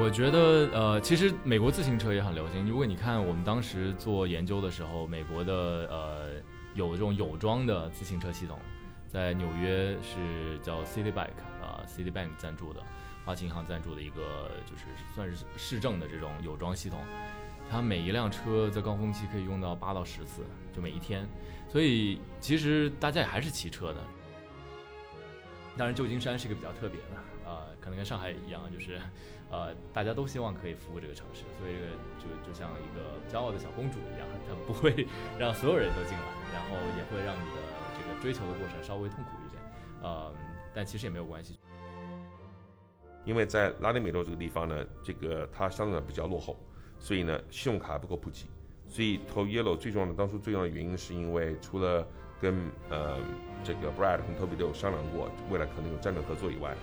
我觉得呃，其实美国自行车也很流行。如果你看我们当时做研究的时候，美国的呃有这种有装的自行车系统，在纽约是叫 City Bike 啊，City Bank 赞助的，花旗银行赞助的一个就是算是市政的这种有装系统。它每一辆车在高峰期可以用到八到十次，就每一天。所以其实大家也还是骑车的。当然，旧金山是一个比较特别的，呃，可能跟上海一样，就是，呃，大家都希望可以服务这个城市，所以这个就就像一个骄傲的小公主一样，她不会让所有人都进来，然后也会让你的这个追求的过程稍微痛苦一点，呃，但其实也没有关系，因为在拉丁美洲这个地方呢，这个它相对比较落后，所以呢，信用卡不够普及，所以投 Yellow 最重要的当初最重要的原因是因为除了跟呃这个 Brad 和 Toby 都有商量过，未来可能有战略合作以外，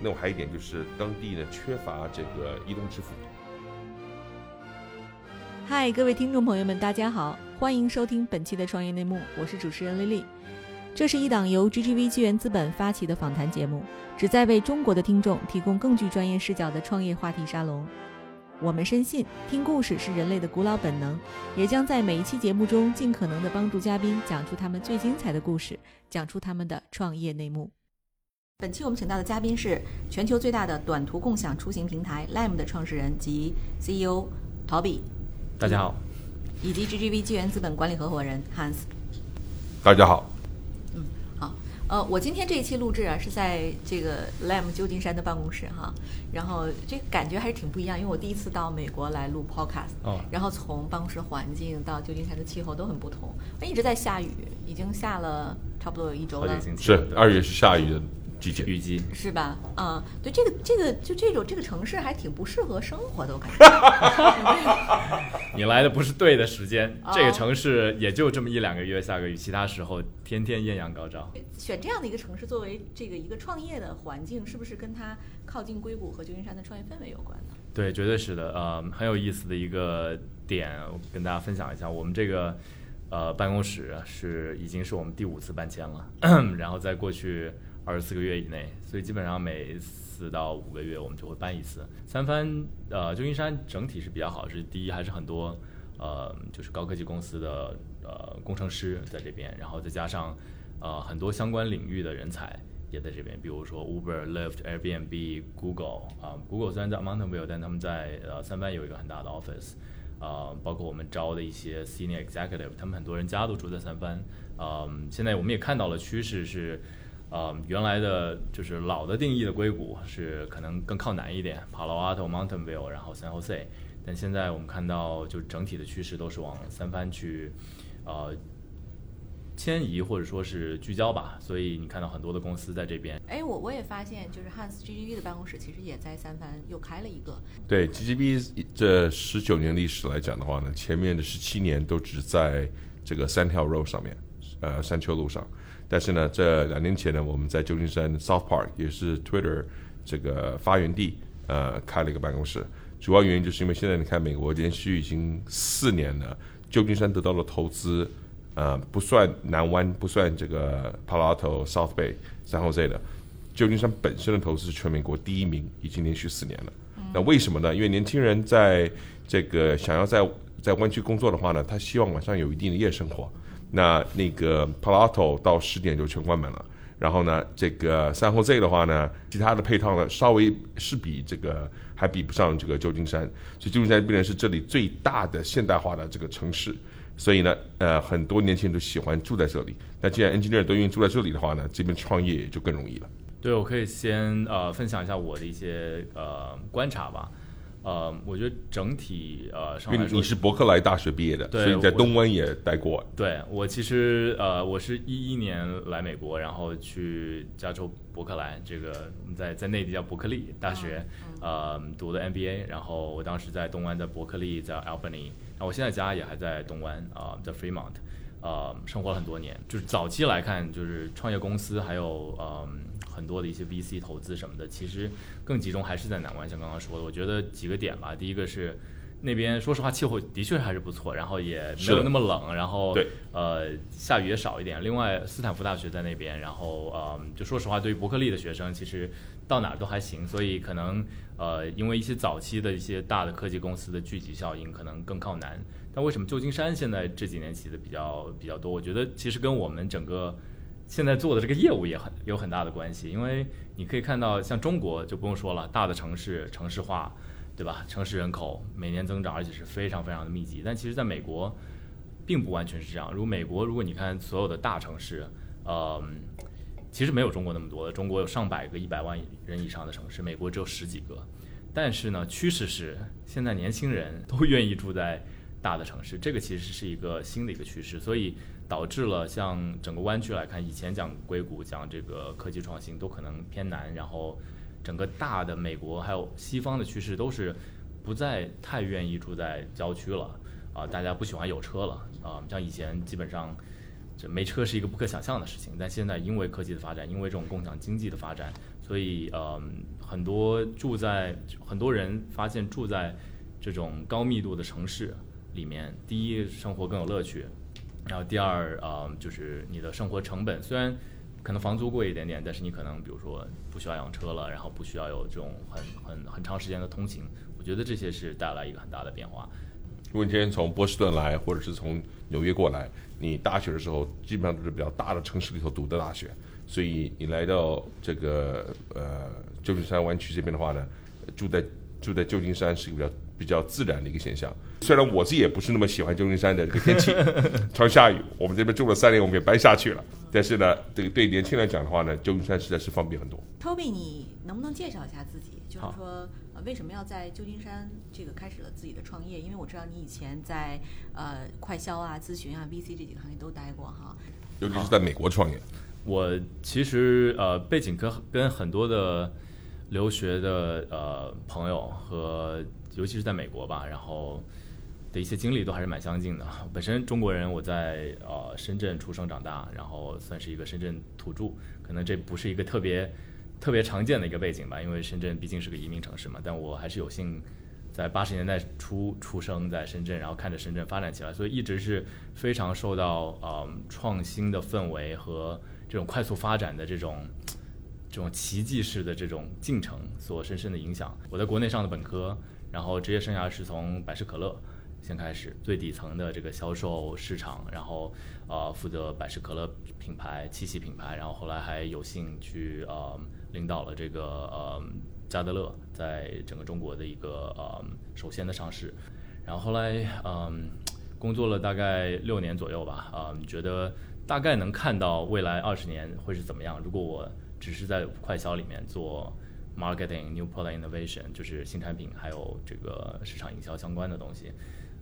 那我还有一点就是当地呢缺乏这个移动支付。嗨，各位听众朋友们，大家好，欢迎收听本期的创业内幕，我是主持人丽丽。这是一档由 GGV 纪元资本发起的访谈节目，旨在为中国的听众提供更具专业视角的创业话题沙龙。我们深信，听故事是人类的古老本能，也将在每一期节目中尽可能的帮助嘉宾讲出他们最精彩的故事，讲出他们的创业内幕。本期我们请到的嘉宾是全球最大的短途共享出行平台 Lime 的创始人及 CEO Toby。大家好。以及 GGV 纪元资本管理合伙人 Hans。大家好。呃，我今天这一期录制啊，是在这个 Lam 旧金山的办公室哈，然后这感觉还是挺不一样，因为我第一次到美国来录 Podcast，哦，然后从办公室环境到旧金山的气候都很不同，一直在下雨，已经下了差不多有一周了，是二月是下雨的。雨季是吧？嗯，对，这个这个就这种这个城市还挺不适合生活的，我感觉。你来的不是对的时间，这个城市也就这么一两个月下个雨，其他时候天天艳阳高照。选这样的一个城市作为这个一个创业的环境，是不是跟它靠近硅谷和旧金山的创业氛围有关呢？对，绝对是的。呃，很有意思的一个点，跟大家分享一下，我们这个呃办公室是已经是我们第五次搬迁了，然后在过去。二十四个月以内，所以基本上每四到五个月我们就会搬一次。三藩呃，旧金山整体是比较好，是第一还是很多呃，就是高科技公司的呃工程师在这边，然后再加上呃很多相关领域的人才也在这边，比如说 Uber、Lyft、Airbnb、Google 啊，Google 虽然在 Mountain View，但他们在呃三藩有一个很大的 office 啊，包括我们招的一些 Senior Executive，他们很多人家都住在三藩。嗯，现在我们也看到了趋势是。呃，原来的就是老的定义的硅谷是可能更靠南一点，Palo Alto、Mountain View，然后 San Jose。但现在我们看到，就整体的趋势都是往三藩去，呃，迁移或者说是聚焦吧。所以你看到很多的公司在这边。哎，我我也发现，就是 Hans GGB 的办公室其实也在三藩又开了一个。对 GGB 这十九年历史来讲的话呢，前面的十七年都只在这个三条 road 上面，呃，山丘路上。但是呢，这两年前呢，我们在旧金山 South Park 也是 Twitter 这个发源地，呃，开了一个办公室。主要原因就是因为现在你看，美国连续已经四年了，旧金山得到了投资，呃，不算南湾，不算这个 Palo Alto、South Bay、San Jose 的，旧金山本身的投资是全美国第一名，已经连续四年了。那为什么呢？因为年轻人在这个想要在在湾区工作的话呢，他希望晚上有一定的夜生活。那那个 Palato 到十点就全关门了，然后呢，这个 San Jose 的话呢，其他的配套呢，稍微是比这个还比不上这个旧金山，所以旧金山变成是这里最大的现代化的这个城市，所以呢，呃，很多年轻人都喜欢住在这里。那既然 engineer 都愿意住在这里的话呢，这边创业也就更容易了。对，我可以先呃分享一下我的一些呃观察吧。呃，我觉得整体呃，因为你是伯克莱大学毕业的，所以在东湾也待过。对我其实呃，我是一一年来美国，然后去加州伯克莱这个在在内地叫伯克利大学，呃，读的 MBA。然后我当时在东湾，在伯克利，在 Albany。然后我现在家也还在东湾啊，在 Fremont，呃，生活了很多年。就是早期来看，就是创业公司还有嗯。很多的一些 VC 投资什么的，其实更集中还是在南湾，像刚刚说的，我觉得几个点吧。第一个是那边说实话气候的确还是不错，然后也没有那么冷，然后对呃下雨也少一点。另外，斯坦福大学在那边，然后呃就说实话，对于伯克利的学生，其实到哪儿都还行，所以可能呃因为一些早期的一些大的科技公司的聚集效应，可能更靠南。但为什么旧金山现在这几年起的比较比较多？我觉得其实跟我们整个现在做的这个业务也很有很大的关系，因为你可以看到，像中国就不用说了，大的城市城市化，对吧？城市人口每年增长，而且是非常非常的密集。但其实在美国，并不完全是这样。如美国，如果你看所有的大城市，呃，其实没有中国那么多的，中国有上百个一百万人以上的城市，美国只有十几个。但是呢，趋势是现在年轻人都愿意住在大的城市，这个其实是一个新的一个趋势，所以导致了像整个湾区来看，以前讲硅谷、讲这个科技创新都可能偏南，然后整个大的美国还有西方的趋势都是不再太愿意住在郊区了啊、大家不喜欢有车了啊、像以前基本上这没车是一个不可想象的事情，但现在因为科技的发展，因为这种共享经济的发展，所以呃很多住在很多人发现住在这种高密度的城市里面，第一生活更有乐趣，然后第二呃就是你的生活成本虽然可能房租贵一点点，但是你可能比如说不需要养车了，然后不需要有这种很很很长时间的通勤，我觉得这些是带来一个很大的变化。如果你今天从波士顿来，或者是从纽约过来，你大学的时候基本上都是比较大的城市里头读的大学，所以你来到这个呃旧金山湾区这边的话呢，住在住在旧金山是一个比较比较自然的一个现象。虽然我自己也不是那么喜欢旧金山的这个天气，常下雨，我们这边住了三年，我们也搬下去了。但是呢，这个对年轻人来讲的话呢，旧金山实在是方便很多。Toby，你能不能介绍一下自己？就是说，呃，为什么要在旧金山这个开始了自己的创业？因为我知道你以前在呃快销啊、咨询啊、VC 这几个行业都待过哈。尤其是在美国创业，我其实呃背景跟跟很多的留学的呃朋友和尤其是在美国吧，然后的一些经历都还是蛮相近的。本身中国人，我在呃深圳出生长大，然后算是一个深圳土著，可能这不是一个特别特别常见的一个背景吧，因为深圳毕竟是个移民城市嘛。但我还是有幸在八十年代初出生在深圳，然后看着深圳发展起来，所以一直是非常受到呃创新的氛围和这种快速发展的这种这种奇迹式的这种进程所深深的影响。我在国内上的本科，然后职业生涯是从百事可乐先开始，最底层的这个销售市场，然后呃负责百事可乐品牌、七喜品牌，然后后来还有幸去呃领导了这个呃加德乐在整个中国的一个呃首先的上市，然后后来嗯。工作了大概六年左右吧，啊、觉得大概能看到未来二十年会是怎么样。如果我只是在快销里面做 marketing、new product innovation，就是新产品还有这个市场营销相关的东西，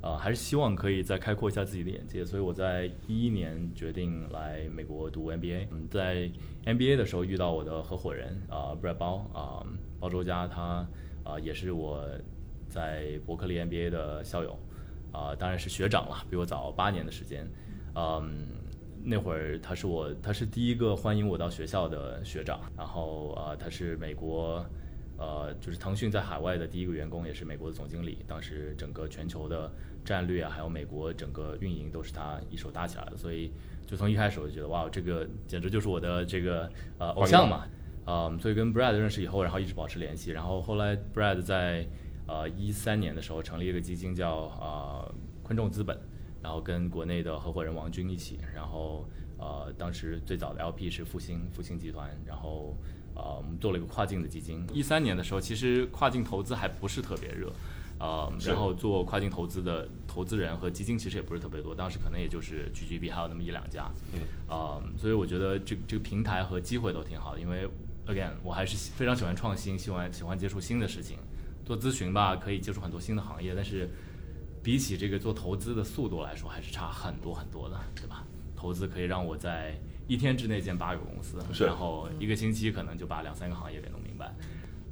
呃，还是希望可以再开阔一下自己的眼界。所以我在一一年决定来美国读 MBA。嗯，在 MBA 的时候遇到我的合伙人啊、Brad 包啊、包周佳，他啊、也是我在伯克利 MBA 的校友。啊、当然是学长了，比我早八年的时间。嗯，那会儿他是我，他是第一个欢迎我到学校的学长。然后呃，他是美国，呃，就是腾讯在海外的第一个员工，也是美国的总经理。当时整个全球的战略啊，还有美国整个运营都是他一手搭起来的。所以就从一开始我就觉得，哇，这个简直就是我的这个呃偶像嘛。嗯，所以跟 Brad 认识以后，然后一直保持联系。然后后来 Brad 在呃一三年的时候成立一个基金叫呃昆仲资本，然后跟国内的合伙人王军一起，然后呃当时最早的 LP 是复兴复兴集团，然后呃我们做了一个跨境的基金。一三年的时候，其实跨境投资还不是特别热。呃，然后做跨境投资的投资人和基金其实也不是特别多，当时可能也就是 GGB 还有那么一两家，嗯，呃、所以我觉得这这个平台和机会都挺好的，因为 again 我还是喜非常喜欢创新，喜欢喜欢接触新的事情。做咨询吧，可以接触很多新的行业，但是比起这个做投资的速度来说，还是差很多很多的，对吧？投资可以让我在一天之内建八个公司，然后一个星期可能就把两三个行业给弄明白，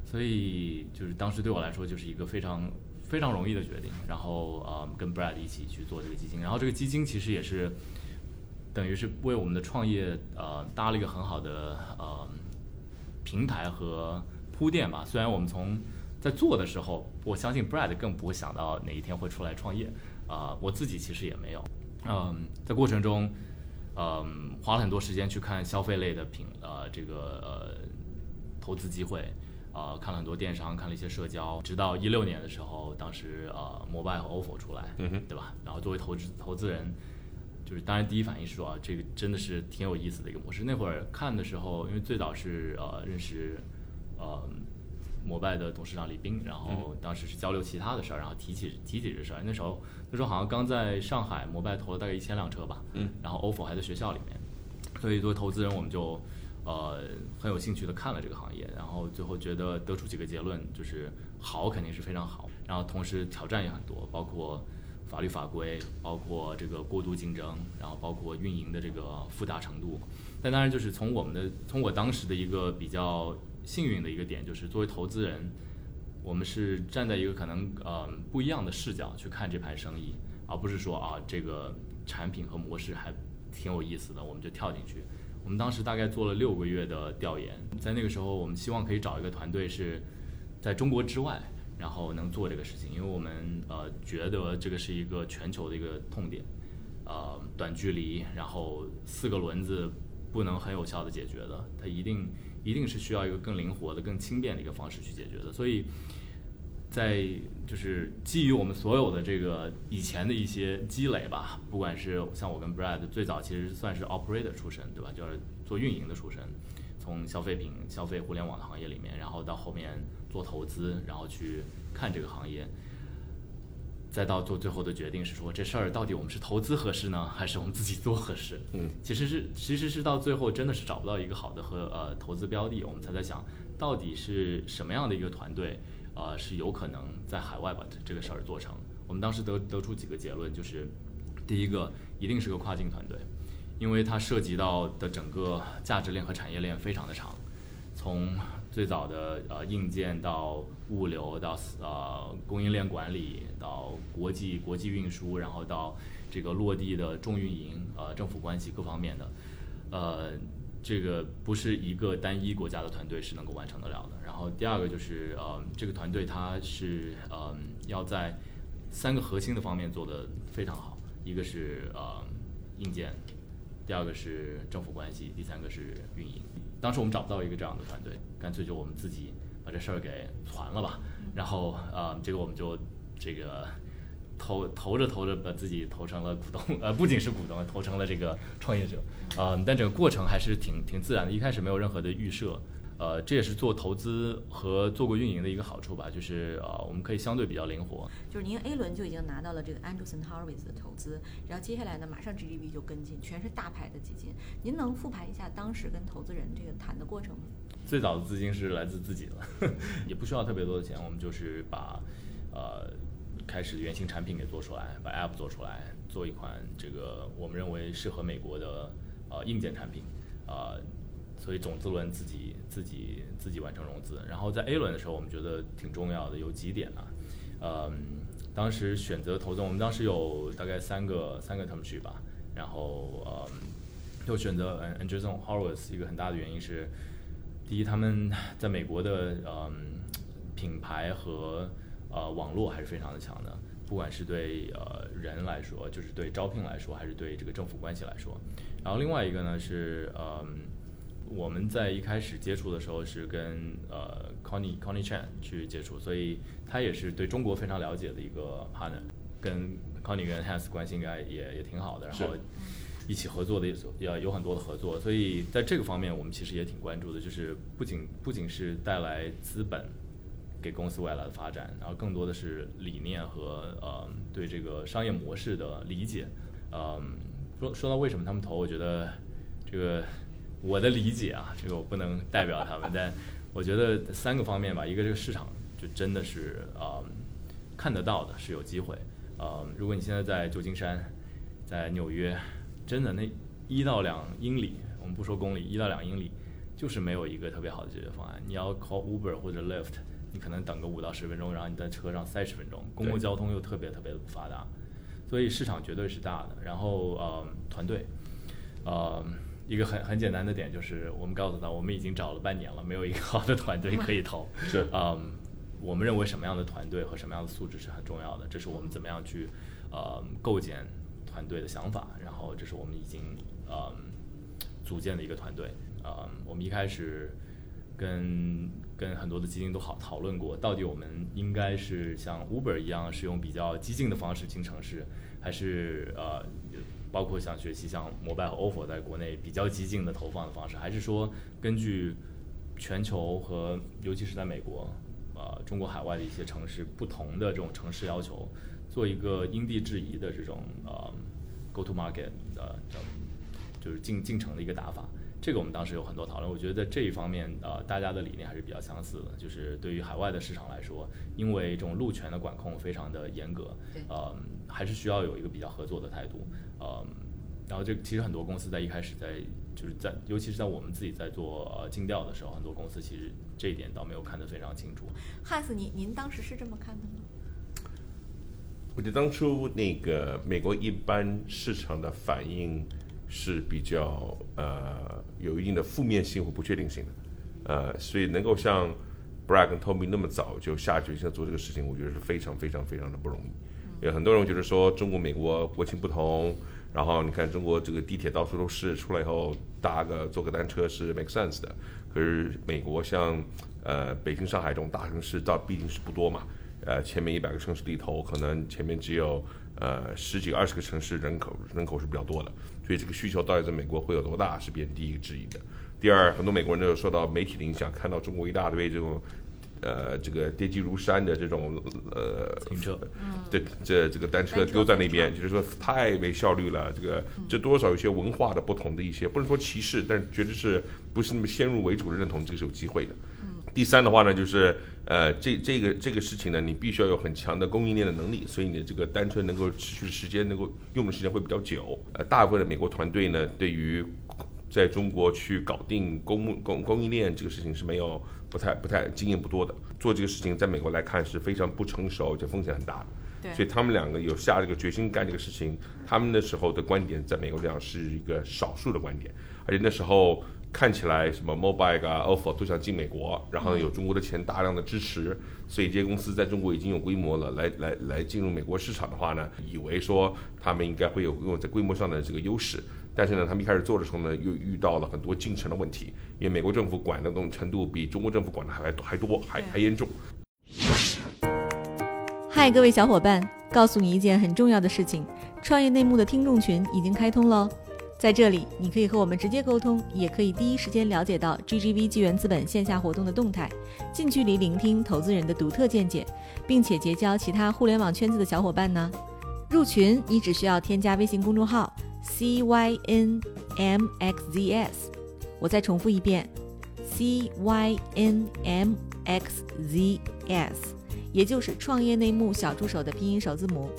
所以就是当时对我来说就是一个非常非常容易的决定。然后呃，跟 Brad 一起去做这个基金，然后这个基金其实也是等于是为我们的创业呃搭了一个很好的呃平台和铺垫吧。虽然我们从在做的时候，我相信 Brad 更不会想到哪一天会出来创业啊、我自己其实也没有。嗯，在过程中，嗯，花了很多时间去看消费类的品，呃，这个呃投资机会，呃，看了很多电商，看了一些社交，直到一六年的时候，当时呃，摩拜和 ofo 出来，对吧？然后作为投资投资人，就是当然第一反应是说啊，这个真的是挺有意思的一个模式。那会儿看的时候，因为最早是呃认识呃摩拜的董事长李斌，然后当时是交流其他的事儿，然后提起提起这事儿。那时候那时候好像刚在上海，摩拜投了大概一千辆车吧，嗯，然后 ofo 还在学校里面，所以作为投资人，我们就呃很有兴趣的看了这个行业，然后最后觉得得出几个结论，就是好肯定是非常好，然后同时挑战也很多，包括法律法规，包括这个过度竞争，然后包括运营的这个复杂程度。但当然就是从我们的从我当时的一个比较幸运的一个点，就是作为投资人，我们是站在一个可能呃不一样的视角去看这盘生意，而不是说啊这个产品和模式还挺有意思的，我们就跳进去。我们当时大概做了六个月的调研，在那个时候，我们希望可以找一个团队是在中国之外，然后能做这个事情，因为我们呃觉得这个是一个全球的一个痛点，呃短距离，然后四个轮子不能很有效的解决的，它一定一定是需要一个更灵活的、更轻便的一个方式去解决的，所以。在就是基于我们所有的这个以前的一些积累吧，不管是像我跟 Brad 最早其实算是 operator 出身，对吧？就是做运营的出身，从消费品、消费互联网的行业里面，然后到后面做投资，然后去看这个行业，再到做最后的决定是说这事儿到底我们是投资合适呢，还是我们自己做合适？嗯，其实是其实是到最后真的是找不到一个好的和呃投资标的，我们才在想到底是什么样的一个团队。呃，是有可能在海外把这个事儿做成。我们当时得得出几个结论，就是第一个一定是个跨境团队，因为它涉及到的整个价值链和产业链非常的长，从最早的呃硬件到物流到呃供应链管理到国际国际运输，然后到这个落地的重运营呃政府关系各方面的，呃。这个不是一个单一国家的团队是能够完成得了的。然后第二个就是呃，这个团队它是呃要在三个核心的方面做得非常好，一个是呃硬件，第二个是政府关系，第三个是运营。当时我们找不到一个这样的团队，干脆就我们自己把这事儿给传了吧。然后呃，这个我们就这个。投投着投着，把自己投成了股东，呃，不仅是股东，投成了这个创业者，嗯，但整个过程还是挺挺自然的。一开始没有任何的预设，呃，这也是做投资和做过运营的一个好处吧，就是呃，我们可以相对比较灵活。就是您 A 轮就已经拿到了这个 Andreessen Horowitz 的投资，然后接下来呢，马上 GGB 就跟进，全是大牌的基金。您能复盘一下当时跟投资人这个谈的过程吗？最早的资金是来自自己的，也不需要特别多的钱，我们就是把呃。开始原型产品给做出来，把 App 做出来，做一款这个我们认为适合美国的呃硬件产品，啊、呃，所以种子轮自己自己自己完成融资，然后在 A 轮的时候，我们觉得挺重要的有几点啊，呃，当时选择投资，我们当时有大概三个三个 term 吧，然后呃，就选择 Andreessen Horowitz 一个很大的原因是，第一他们 在美国的嗯、品牌和呃，网络还是非常的强的，不管是对呃人来说，就是对招聘来说，还是对这个政府关系来说。然后另外一个呢是呃，我们在一开始接触的时候是跟呃 Connie Connie Chan 去接触，所以他也是对中国非常了解的一个 partner，跟 Connie 跟 Hans 关系应该也也挺好的，然后一起合作的也也有很多的合作，所以在这个方面我们其实也挺关注的，就是不仅不仅是带来资本。给公司未来的发展，然后更多的是理念和呃对这个商业模式的理解。嗯，说说到为什么他们投，我觉得这个我的理解啊，这个我不能代表他们，但我觉得三个方面吧，一个这个市场就真的是呃看得到的，是有机会。呃，如果你现在在旧金山，在纽约，真的那一到两英里，我们不说公里，一到两英里就是没有一个特别好的解决方案。你要 call Uber 或者 Lyft。你可能等个五到十分钟，然后你在车上三十分钟，公共交通又特别特别的不发达，所以市场绝对是大的。然后呃，团队，呃，一个很很简单的点就是，我们告诉他，我们已经找了半年了，没有一个好的团队可以投。是，嗯，我们认为什么样的团队和什么样的素质是很重要的，这是我们怎么样去呃构建团队的想法，然后这是我们已经呃组建的一个团队。呃，我们一开始跟跟很多的基金都好讨论过，到底我们应该是像 Uber 一样，是用比较激进的方式进城市，还是呃，包括像学习像摩拜和 ofo 在国内比较激进的投放的方式，还是说根据全球和尤其是在美国，呃，中国海外的一些城市不同的这种城市要求，做一个因地制宜的这种呃 go to market 的叫就是进进城的一个打法。这个我们当时有很多讨论，我觉得在这一方面，呃，大家的理念还是比较相似的。就是对于海外的市场来说，因为这种路权的管控非常的严格，呃，还是需要有一个比较合作的态度，呃，然后这其实很多公司在一开始在就是在，尤其是在我们自己在做呃尽调的时候，很多公司其实这一点倒没有看得非常清楚。汉斯，您您当时是这么看的吗？我觉得当初那个美国一般市场的反应。是比较呃有一定的负面性或不确定性的，呃，所以能够像 Brad 跟 Tommy 那么早就下决心做这个事情，我觉得是非常非常非常的不容易。有很多人觉得说中国美国国情不同，然后你看中国这个地铁到处都是，出来以后搭个坐个单车是 make sense 的。可是美国像呃北京、上海这种大城市，倒毕竟是不多嘛，呃，前面一百个城市里头，可能前面只有呃十几二十个城市人口人口是比较多的。所以这个需求到底在美国会有多大，是别人第一个质疑的。第二，很多美国人都受到媒体的影响，看到中国一大堆这种，呃，这个跌积如山的这种呃，停车，这这这个单车丢在那边，就是说太没效率了。这个这多少有些文化的不同的一些，不能说歧视，但是绝对是不是那么先入为主的认同，这个是有机会的。第三的话呢，就是呃，这这个这个事情呢，你必须要有很强的供应链的能力，所以你的这个单车能够持续的时间，能够用的时间会比较久。呃，大部分的美国团队呢，对于在中国去搞定供供供应链这个事情是没有不太不太经验不多的，做这个事情在美国来看是非常不成熟，而且风险很大的。对，所以他们两个有下这个决心干这个事情，他们那时候的观点在美国来讲是一个少数的观点，而且那时候。看起来什么 Mobile 啊，Ofo 都想进美国，然后有中国的钱大量的支持，所以这些公司在中国已经有规模了，来来来进入美国市场的话呢，以为说他们应该会有拥有在规模上的这个优势，但是呢，他们一开始做的时候呢，又遇到了很多进程的问题，因为美国政府管的这种程度比中国政府管的还还多，还还严重。嗨，各位小伙伴，告诉你一件很重要的事情，创业内幕的听众群已经开通喽。在这里，你可以和我们直接沟通，也可以第一时间了解到 GGV 纪元资本线下活动的动态，近距离聆听投资人的独特见解，并且结交其他互联网圈子的小伙伴呢。入群，你只需要添加微信公众号 CYNMXZS，我再重复一遍，CYNMXZS，也就是创业内幕小助手的拼音首字母。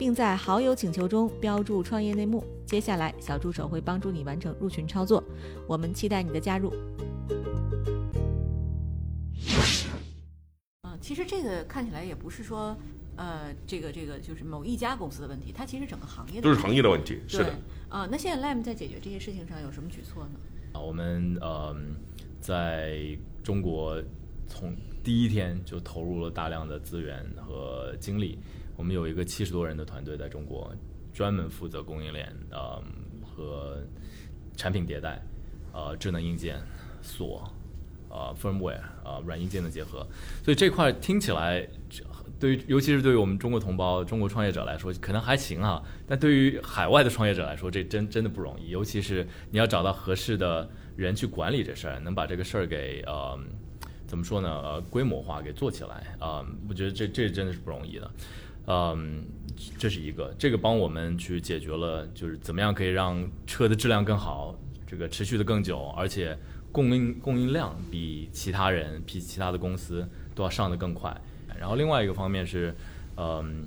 并在好友请求中标注“创业内幕”。接下来，小助手会帮助你完成入群操作。我们期待你的加入。嗯，其实这个看起来也不是说，呃，这个这个就是某一家公司的问题，它其实整个行业都是行业的问题。是的。啊，那现在 Lime 在解决这些事情上有什么举措呢？啊，我们呃，在中国从第一天就投入了大量的资源和精力。我们有一个七十多人的团队在中国，专门负责供应链，呃，和产品迭代，呃，智能硬件、锁，呃，firmware，呃，软硬件的结合。所以这块听起来，对于尤其是对于我们中国同胞、中国创业者来说，可能还行啊。但对于海外的创业者来说，这真真的不容易。尤其是你要找到合适的人去管理这事儿，能把这个事儿给呃，怎么说呢？呃，规模化给做起来啊，我觉得这这真的是不容易的。嗯，这是一个，这个帮我们去解决了，就是怎么样可以让车的质量更好，这个持续的更久，而且供应供应量比其他人、比其他的公司都要上的更快。然后另外一个方面是，嗯，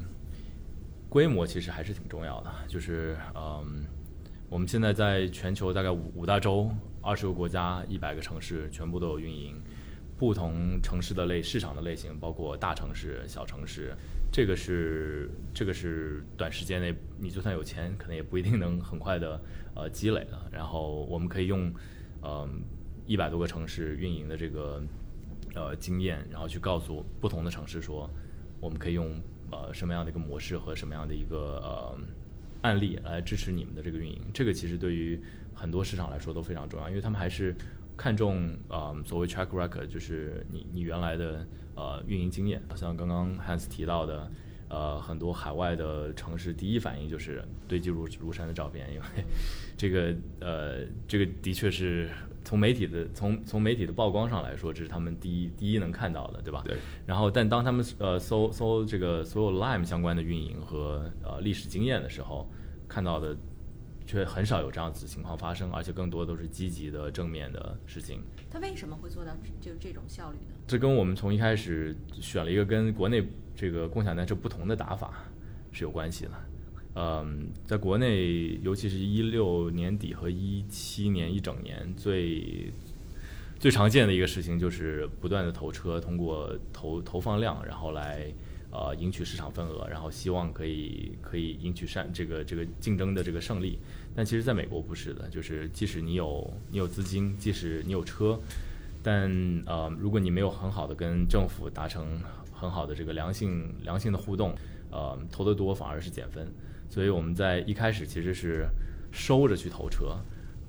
规模其实还是挺重要的，就是嗯，我们现在在全球大概五五大洲、二十个国家、一百个城市，全部都有运营，不同城市的类市场的类型，包括大城市、小城市。这个是这个是短时间内你就算有钱，可能也不一定能很快的呃积累的。然后我们可以用嗯一百多个城市运营的这个呃经验，然后去告诉不同的城市说，我们可以用呃什么样的一个模式和什么样的一个呃案例来支持你们的这个运营。这个其实对于很多市场来说都非常重要，因为他们还是看重啊、所谓 track record，就是你你原来的呃运营经验。像刚刚汉斯提到的。呃，很多海外的城市第一反应就是堆积如如山的照片，因为这个呃，这个的确是从媒体的 从从媒体的曝光上来说，这是他们第一第一能看到的，对吧？对。然后，但当他们呃搜搜这个所有 Lime 相关的运营和呃历史经验的时候，看到的却很少有这样子情况发生，而且更多都是积极的正面的事情。他为什么会做到就这种效率呢？这跟我们从一开始选了一个跟国内这个共享单车不同的打法是有关系的。嗯，在国内，尤其是一六年底和一七年一整年，最最常见的一个事情就是不断的投车，通过投投放量，然后来呃赢取市场份额，然后希望可以可以赢取善这个这个竞争的这个胜利。但其实，在美国不是的，就是即使你有你有资金，即使你有车，但呃，如果你没有很好的跟政府达成很好的这个良性良性的互动，呃，投得多反而是减分。所以我们在一开始其实是收着去投车，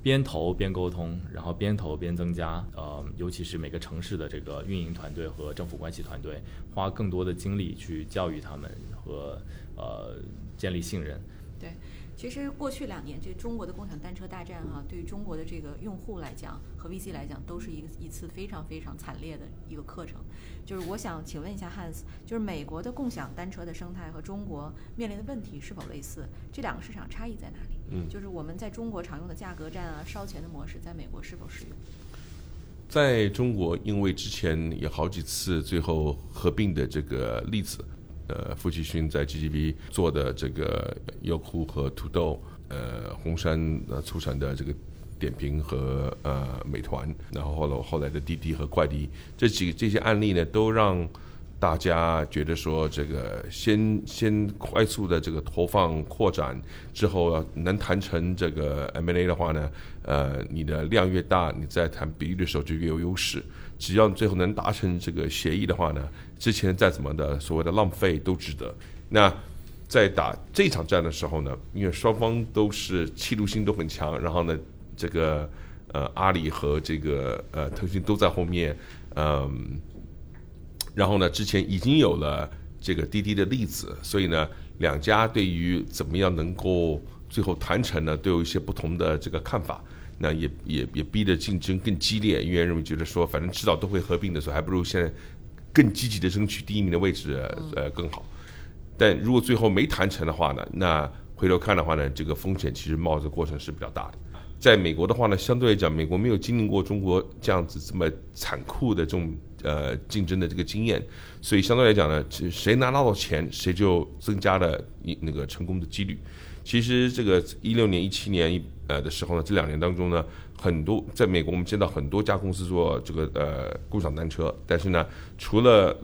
边投边沟通，然后边投边增加，呃，尤其是每个城市的这个运营团队和政府关系团队，花更多的精力去教育他们和呃建立信任。对，其实过去两年，这中国的共享单车大战哈、对于中国的这个用户来讲和 VC 来讲，都是一一次非常非常惨烈的一个课程。就是我想请问一下 Hans，就是美国的共享单车的生态和中国面临的问题是否类似？这两个市场差异在哪里？嗯就是我们在中国常用的价格战啊、烧钱的模式，在美国是否适用？在中国，因为之前有好几次最后合并的这个例子，呃，付奇勋在 GGB 做的这个优酷和土豆，呃，红杉呃出产的这个点评和呃美团，然后后来后来的滴滴和快滴，这几这些案例呢，都让大家觉得说，这个先先快速的这个投放扩展之后，能谈成这个 M&A 的话呢，呃，你的量越大，你在谈比例的时候就越有优势。只要最后能达成这个协议的话呢，之前再怎么的所谓的浪费都值得。那在打这场战的时候呢，因为双方都是企图心都很强，然后呢，这个呃阿里和这个呃腾讯都在后面，嗯、然后呢，之前已经有了这个滴滴的例子，所以呢，两家对于怎么样能够最后谈成呢，都有一些不同的这个看法。那也也也逼得竞争更激烈，因为认为觉得说，反正迟早都会合并的，所以还不如现在更积极的争取第一名的位置，呃，更好。但如果最后没谈成的话呢，那回头看的话呢，这个风险其实冒着过程是比较大的。在美国的话呢，相对来讲，美国没有经历过中国这样子这么残酷的这种呃竞争的这个经验，所以相对来讲呢，谁拿到了钱，谁就增加了一那个成功的几率。其实这个一六年、一七年呃的时候呢，这两年当中呢，很多在美国我们见到很多家公司做这个呃共享单车，但是呢，除了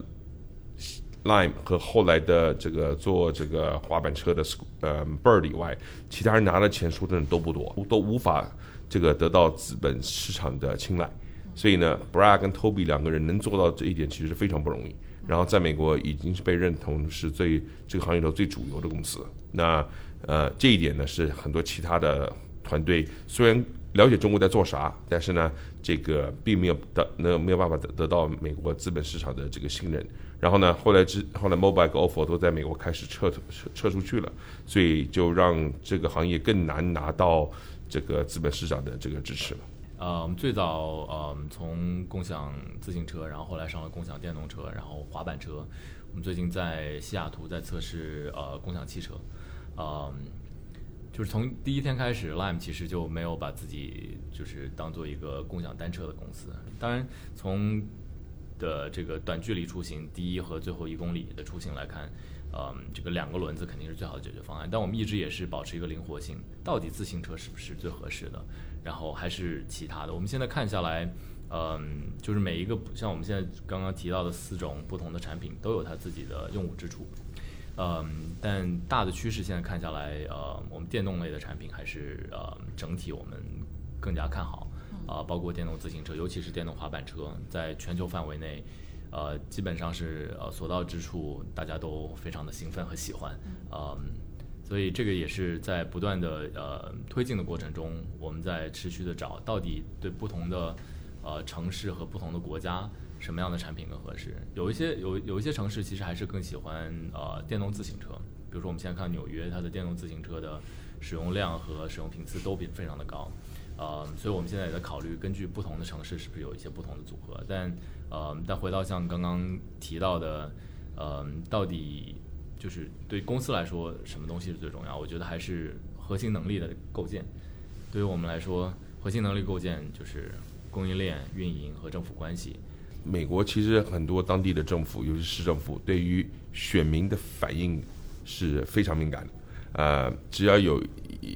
Lime 和后来的这个做这个滑板车的呃 Bird 以外，其他人拿的钱说真的都不多，都无法这个得到资本市场的青睐。所以呢，Brad 跟 Toby 两个人能做到这一点，其实非常不容易。然后在美国已经是被认同是最这个行业里头最主流的公司。那呃这一点呢，是很多其他的团队虽然了解中国在做啥，但是呢，这个并没有得那没有办法得得到美国资本市场的这个信任。然后呢，后来之后来 Mobile 和 OFO 都在美国开始撤撤撤出去了，所以就让这个行业更难拿到这个资本市场的这个支持了。呃，我们最早呃从共享自行车，然后后来上了共享电动车，然后滑板车。我们最近在西雅图在测试呃共享汽车，嗯、就是从第一天开始，Lime 其实就没有把自己就是当做一个共享单车的公司。当然，从的这个短距离出行，第一和最后一公里的出行来看，嗯，这个两个轮子肯定是最好的解决方案。但我们一直也是保持一个灵活性，到底自行车是不是最合适的？然后还是其他的。我们现在看下来，嗯，就是每一个像我们现在刚刚提到的四种不同的产品，都有它自己的用武之处。嗯，但大的趋势现在看下来，呃，我们电动类的产品还是呃整体我们更加看好。啊，包括电动自行车，尤其是电动滑板车，在全球范围内，呃，基本上是呃所到之处大家都非常的兴奋和喜欢，嗯，所以这个也是在不断的呃推进的过程中，我们在持续的找到底对不同的呃城市和不同的国家什么样的产品更合适。有一些有有一些城市其实还是更喜欢呃电动自行车，比如说我们现在看纽约，它的电动自行车的使用量和使用频次都比非常的高。呃，所以我们现在也在考虑，根据不同的城市是不是有一些不同的组合。但呃，但回到像刚刚提到的，呃，到底就是对公司来说，什么东西是最重要？我觉得还是核心能力的构建。对于我们来说，核心能力构建就是供应链、运营和政府关系。美国其实很多当地的政府，尤其市政府，对于选民的反应是非常敏感的。呃，只要有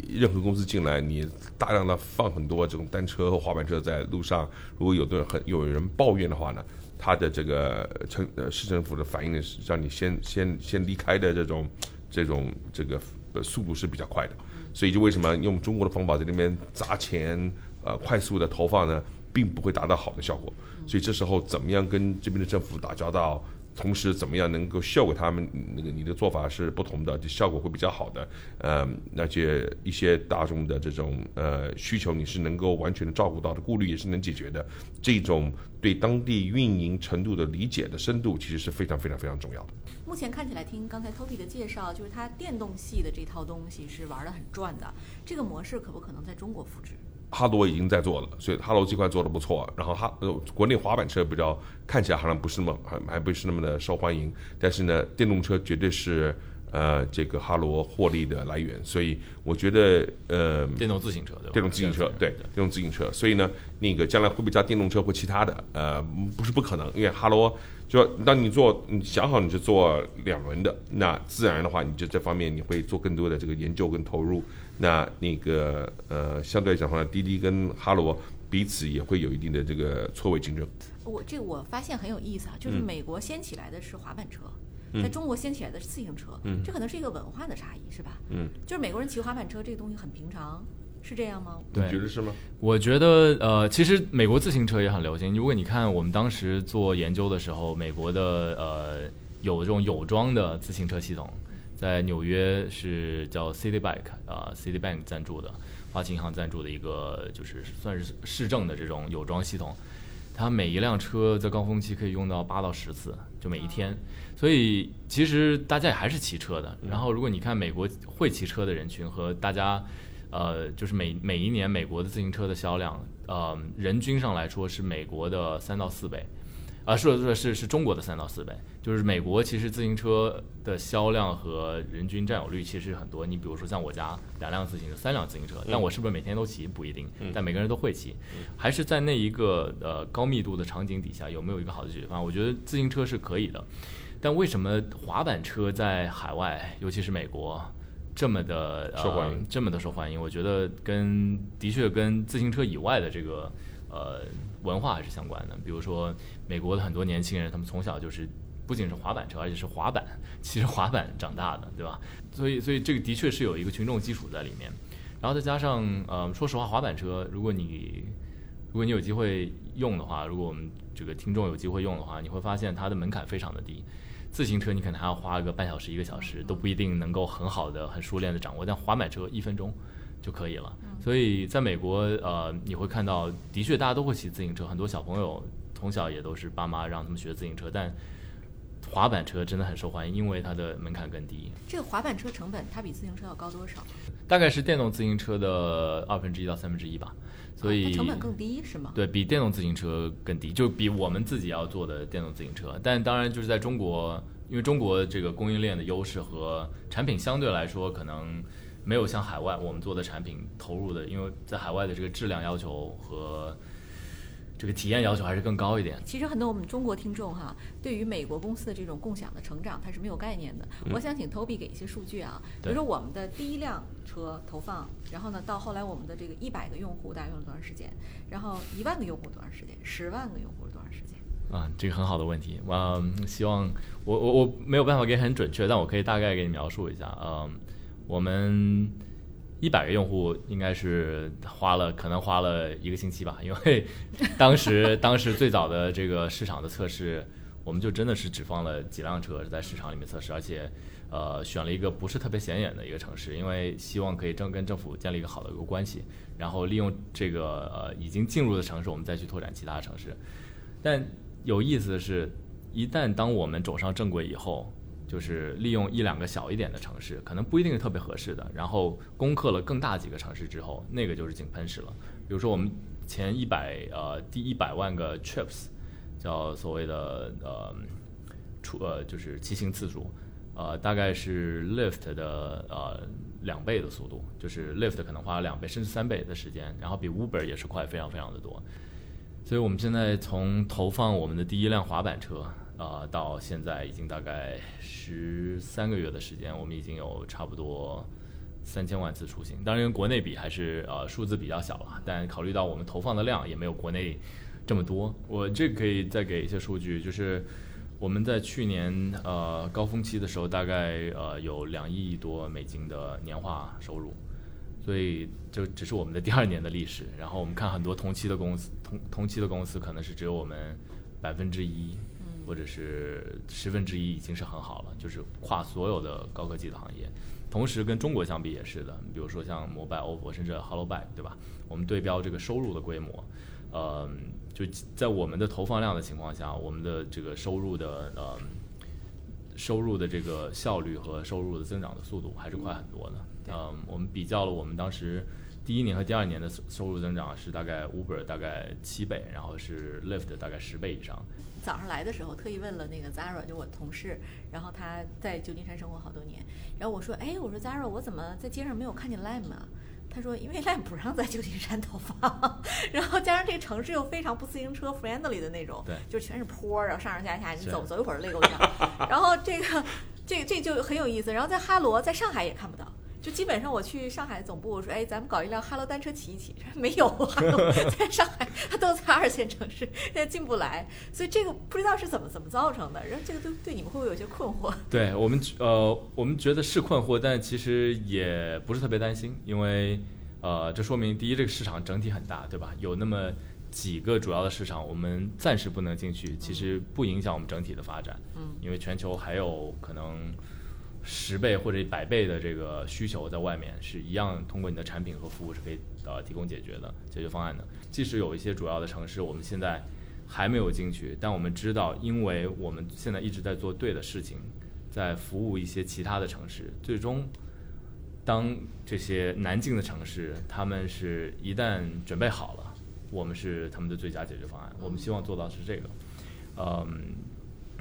任何公司进来，你大量的放很多这种单车和滑板车在路上，如果有的很有人抱怨的话呢，他的这个城呃市政府的反应呢是让你先先先离开的这种这种这个呃速度是比较快的，所以就为什么用中国的方法在那边砸钱呃快速的投放呢，并不会达到好的效果，所以这时候怎么样跟这边的政府打交道？同时，怎么样能够效果他们那个你的做法是不同的，就效果会比较好的。呃，那些一些大众的这种呃需求，你是能够完全的照顾到的，顾虑也是能解决的。这种对当地运营程度的理解的深度，其实是非常非常非常重要的。目前看起来，听刚才 Toby 的介绍，就是它电动系的这套东西是玩的很转的。这个模式可不可能在中国复制？哈罗已经在做了，所以哈罗这块做的不错。然后哈呃，国内滑板车比较看起来好像不是那么还还不是那么的受欢迎，但是呢，电动车绝对是呃这个哈罗获利的来源。所以我觉得呃，电动自行车对吧？电动自行车对电动自行车。所以呢，那个将来会不会加电动车或其他的？呃，不是不可能，因为哈罗就当你做你想好你是做两轮的，那自然的话，你就这方面你会做更多的这个研究跟投入。那那个呃，相对来讲的话，滴滴跟哈罗彼此也会有一定的这个错位竞争。我这我发现很有意思啊，就是美国掀起来的是滑板车，在中国掀起来的是自行车，这可能是一个文化的差异，是吧？嗯，就是美国人骑滑板车这个东西很平常，是这样吗？对，你觉得是吗？我觉得呃，其实美国自行车也很流行。如果你看我们当时做研究的时候，美国的呃有这种有装的自行车系统。在纽约是叫 City Bike 啊，City Bank 赞助的，花旗银行赞助的一个，就是算是市政的这种有装系统。它每一辆车在高峰期可以用到八到十次，就每一天。所以其实大家也还是骑车的。然后如果你看美国会骑车的人群和大家，呃，就是每每一年美国的自行车的销量，呃，人均上来说是美国的三到四倍。啊，是是是是中国的三到四倍，就是美国其实自行车的销量和人均占有率其实很多。你比如说像我家两辆自行车、三辆自行车，但我是不是每天都骑不一定，但每个人都会骑，还是在那一个呃高密度的场景底下有没有一个好的解决方案？我觉得自行车是可以的，但为什么滑板车在海外，尤其是美国这么的受欢迎，这么的受欢迎？我觉得跟的确跟自行车以外的这个呃。文化还是相关的，比如说美国的很多年轻人，他们从小就是不仅是滑板车，而且是滑板，骑着滑板长大的，对吧？所以，所以这个的确是有一个群众基础在里面。然后再加上，呃，说实话，滑板车，如果你如果你有机会用的话，如果我们这个听众有机会用的话，你会发现它的门槛非常的低。自行车你可能还要花个半小时、一个小时，都不一定能够很好的、很熟练的掌握，但滑板车一分钟。就可以了。所以在美国，呃，你会看到，的确大家都会骑自行车，很多小朋友从小也都是爸妈让他们学自行车。但滑板车真的很受欢迎，因为它的门槛更低。这个滑板车成本它比自行车要高多少？大概是电动自行车的二分之一到三分之一吧。所以成本更低是吗？对比电动自行车更低，就比我们自己要做的电动自行车。但当然就是在中国，因为中国这个供应链的优势和产品相对来说可能。没有像海外我们做的产品投入的，因为在海外的这个质量要求和这个体验要求还是更高一点。其实很多我们中国听众哈，对于美国公司的这种共享的成长，它是没有概念的。我想请 Toby 给一些数据啊，比如说我们的第一辆车投放，然后呢，到后来我们的这个一百个用户大概用了多长时间？然后一万个用户多长时间？十万个用户是多长时间？啊，这个很好的问题。嗯，希望我我我没有办法给很准确，但我可以大概给你描述一下。嗯。我们一百个用户应该是花了，可能花了一个星期吧，因为 当时当时最早的这个市场的测试，我们就真的是只放了几辆车在市场里面测试，而且呃选了一个不是特别显眼的一个城市，因为希望可以正跟政府建立一个好的一个关系，然后利用这个呃已经进入的城市，我们再去拓展其他城市。但有意思的是，一旦当我们走上正轨以后，就是利用一两个小一点的城市，可能不一定是特别合适的。然后攻克了更大几个城市之后，那个就是井喷式了。比如说我们前一百呃第一百万个 trips，叫所谓的呃出呃就是骑行次数，呃大概是 Lyft 的呃两倍的速度，就是 Lyft 可能花了两倍甚至三倍的时间，然后比 Uber 也是快非常非常的多。所以我们现在从投放我们的第一辆滑板车。呃，到现在已经大概十三个月的时间，我们已经有差不多三千万次出行。当然，跟国内比还是呃数字比较小了，但考虑到我们投放的量也没有国内这么多。我这可以再给一些数据，就是我们在去年呃高峰期的时候，大概呃有两亿多美金的年化收入，所以就只是我们的第二年的历史。然后我们看很多同期的公司，同同期的公司可能是只有我们百分之一。或者是十分之一已经是很好了，就是跨所有的高科技的行业，同时跟中国相比也是的。比如说像摩拜、OPPO，甚至 Hello Bag，对吧？我们对标这个收入的规模，呃，就在我们的投放量的情况下，我们的这个收入的呃收入的这个效率和收入的增长的速度还是快很多的。嗯，我们比较了我们当时第一年和第二年的收收入增长是大概 Uber 大概七倍，然后是 Lyft 大概十倍以上。早上来的时候，特意问了那个 Zara，就我同事，然后他在旧金山生活好多年。然后我说，哎，我说 Zara，我怎么在街上没有看见 Lime 啊？他说，因为 Lime 不让在旧金山投放，然后加上这个城市又非常不自行车 friendly 的那种，对，就全是坡，然后上上下下，你走走一会儿累够呛。然后这个，这这就很有意思。然后在哈罗，在上海也看不到。就基本上我去上海总部，我说哎，咱们搞一辆哈罗单车骑一骑，没有，在上海它都在二线城市，现在进不来，所以这个不知道是怎么怎么造成的。然后这个都对你们会不会有些困惑？对我们呃，我们觉得是困惑，但其实也不是特别担心，因为呃，这说明第一，这个市场整体很大，对吧？有那么几个主要的市场，我们暂时不能进去，其实不影响我们整体的发展。嗯，因为全球还有可能。十倍或者一百倍的这个需求在外面是一样，通过你的产品和服务是可以呃提供解决的解决方案的。即使有一些主要的城市我们现在还没有进去，但我们知道，因为我们现在一直在做对的事情，在服务一些其他的城市。最终，当这些难进的城市，他们是一旦准备好了，我们是他们的最佳解决方案。我们希望做到是这个，嗯。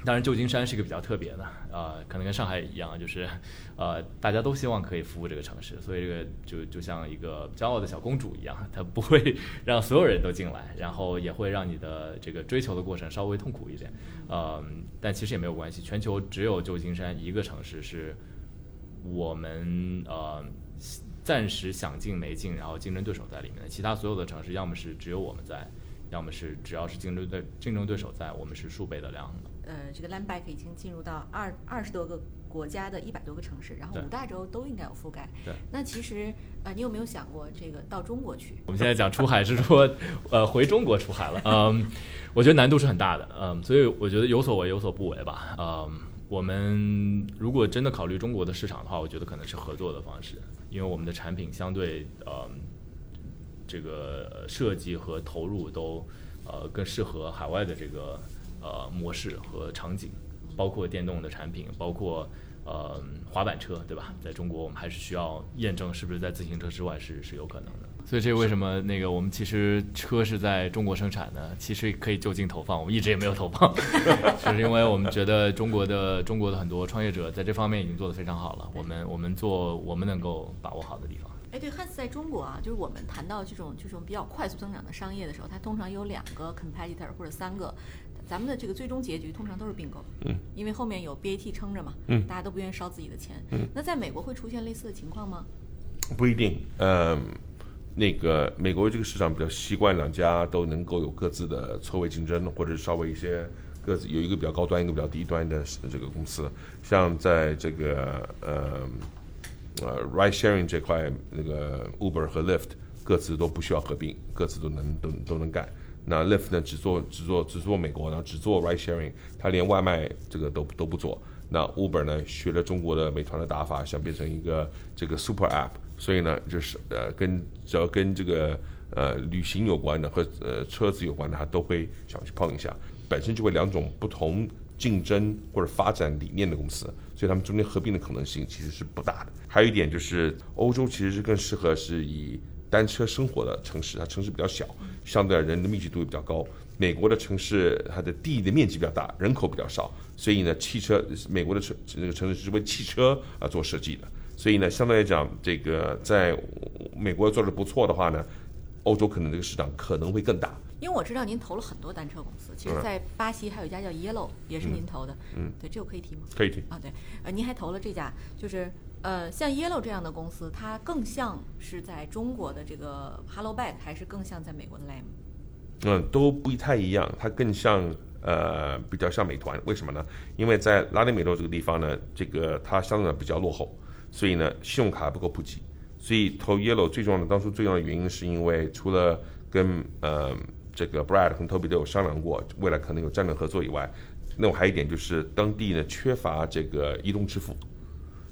当然，旧金山是一个比较特别的，呃，可能跟上海一样，就是，呃，大家都希望可以服务这个城市，所以这个就就像一个骄傲的小公主一样，她不会 让所有人都进来，然后也会让你的这个追求的过程稍微痛苦一点，呃，但其实也没有关系，全球只有旧金山一个城市是我们呃暂时想进没进，然后竞争对手在里面的，其他所有的城市要么是只有我们在，要么是只要是竞争对竞争对手在，我们是数倍的量。呃，这个 Bike 已经进入到二二十多个国家的一百多个城市，然后五大洲都应该有覆盖。对。那其实呃，你有没有想过这个到中国去？我们现在讲出海是说，呃，回中国出海了。嗯，我觉得难度是很大的。嗯，所以我觉得有所为有所不为吧。嗯，我们如果真的考虑中国的市场的话，我觉得可能是合作的方式，因为我们的产品相对呃这个设计和投入都呃更适合海外的这个。呃，模式和场景，包括电动的产品，包括呃滑板车，对吧？在中国，我们还是需要验证是不是在自行车之外是是有可能的。所以这为什么那个我们其实车是在中国生产的，其实可以就近投放，我们一直也没有投放，就是因为我们觉得中国的中国的很多创业者在这方面已经做得非常好了。我们我们做我们能够把握好的地方。哎，对，汉斯在中国啊，就是我们谈到这种这种比较快速增长的商业的时候，它通常有两个 competitor 或者三个。咱们的这个最终结局通常都是并购，嗯，因为后面有 BAT 撑着嘛，嗯，大家都不愿意烧自己的钱，嗯，那在美国会出现类似的情况吗？不一定，嗯，那个美国这个市场比较习惯两家都能够有各自的错位竞争，或者稍微一些各自有一个比较高端，一个比较低端的这个公司，像在这个呃呃 ride sharing 这块，那个 Uber 和 Lyft 各自都不需要合并，各自都能都都能干。那 Lyft 呢，只做只做只做美国，然后只做 ride sharing，它连外卖这个都都不做。那 Uber 呢，学了中国的美团的打法，想变成一个这个 super app，所以呢，就是呃跟只要跟这个呃旅行有关的和呃车子有关的，它都会想去碰一下。本身就会两种不同竞争或者发展理念的公司，所以他们中间合并的可能性其实是不大的。还有一点就是，欧洲其实是更适合是以单车生活的城市，它城市比较小，相对人的密集度也比较高。美国的城市它的地的面积比较大，人口比较少，所以呢，汽车美国的城这个城市是为汽车啊做设计的，所以呢，相对来讲，这个在美国做的不错的话呢，欧洲可能这个市场可能会更大。因为我知道您投了很多单车公司，其实，在巴西还有一家叫 Yellow，也是您投的。嗯，对，这个可以提吗？可以提啊，对，呃，您还投了这家，就是呃，像 Yellow 这样的公司，它更像是在中国的这个 Hello Bike，还是更像在美国的 Lime？嗯，都不太一样，它更像呃，比较像美团。为什么呢？因为在拉丁美洲这个地方呢，这个它相对比较落后，所以呢，信用卡不够普及。所以投 Yellow 最重要的，当初最重要的原因是因为除了跟呃。这个 Brad 和 Toby 都有商量过，未来可能有战略合作以外，那我还有一点就是当地呢缺乏这个移动支付，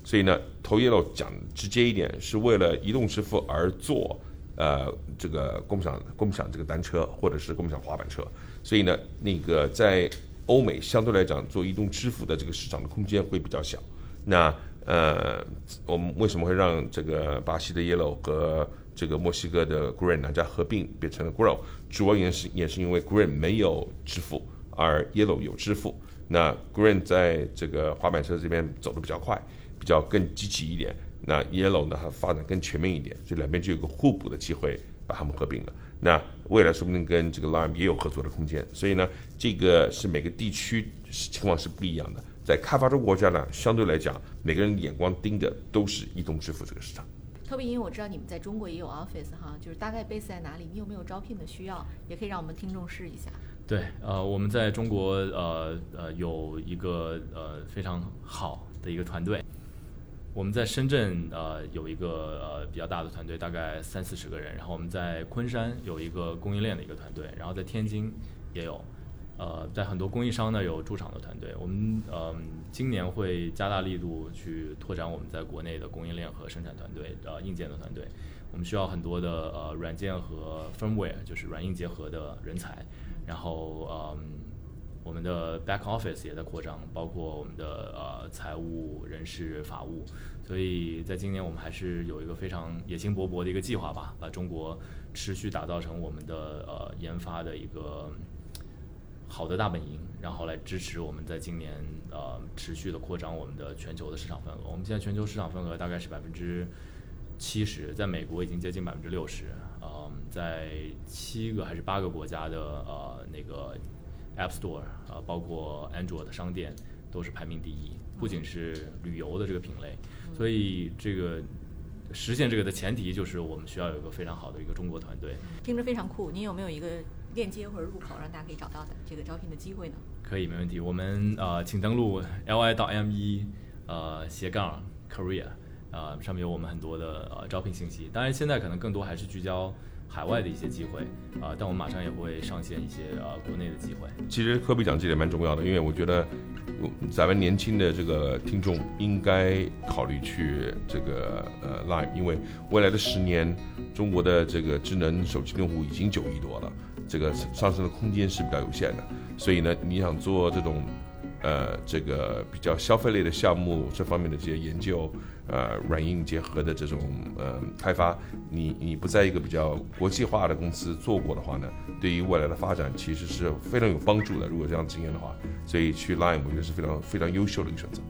所以呢投 Yellow 讲直接一点，是为了移动支付而做，呃，这个共享共享这个单车或者是共享滑板车，所以呢那个在欧美相对来讲做移动支付的这个市场的空间会比较小。那呃，我们为什么会让这个巴西的 Yellow 和这个墨西哥的 Green 两家合并变成了 Grow，主要原因是也是因为 Green 没有支付，而 Yellow 有支付。那 Green 在这个滑板车这边走的比较快，比较更积极一点。那 Yellow 呢，它发展更全面一点，所以两边就有个互补的机会，把它们合并了。那未来说不定跟这个 Lime 也有合作的空间。所以呢，这个是每个地区情况是不一样的。在开发中国家呢，相对来讲，每个人眼光盯的都是移动支付这个市场。特别因为我知道你们在中国也有 office 哈，就是大概 base 在哪里？你有没有招聘的需要？也可以让我们听众试一下。对，呃，我们在中国呃呃有一个呃非常好的一个团队。我们在深圳呃有一个呃比较大的团队，大概三四十个人。然后我们在昆山有一个供应链的一个团队，然后在天津也有。呃，在很多供应商呢有驻场的团队，我们呃今年会加大力度去拓展我们在国内的供应链和生产团队，呃硬件的团队，我们需要很多的呃软件和 firmware，就是软硬结合的人才，然后呃我们的 back office 也在扩张，包括我们的呃财务、人事、法务，所以在今年我们还是有一个非常野心勃勃的一个计划吧，把中国持续打造成我们的呃研发的一个。好的大本营，然后来支持我们在今年呃持续的扩张我们的全球的市场份额。我们现在全球市场份额大概是百分之七十，在美国已经接近百分之六十。嗯，在七个还是八个国家的呃那个 App Store 呃，包括 Android 的商店都是排名第一。不仅是旅游的这个品类，所以这个实现这个的前提就是我们需要有一个非常好的一个中国团队。听着非常酷，你有没有一个？链接或者入口，让大家可以找到的这个招聘的机会呢？可以，没问题。我们呃，请登录 l i 到 m 一呃斜杠 Korea，呃，上面有我们很多的呃招聘信息。当然，现在可能更多还是聚焦海外的一些机会啊，但我们马上也会上线一些呃国内的机会。其实科比讲这点蛮重要的，因为我觉得咱们年轻的这个听众应该考虑去这个呃 Line，因为未来的十年，中国的这个智能手机用户已经九亿多了。这个上升的空间是比较有限的，所以呢，你想做这种，呃，这个比较消费类的项目，这方面的这些研究，呃，软硬结合的这种呃开发，你你不在一个比较国际化的公司做过的话呢，对于未来的发展其实是非常有帮助的。如果这样经验的话，所以去 Lime 我觉得是非常非常优秀的一个选择。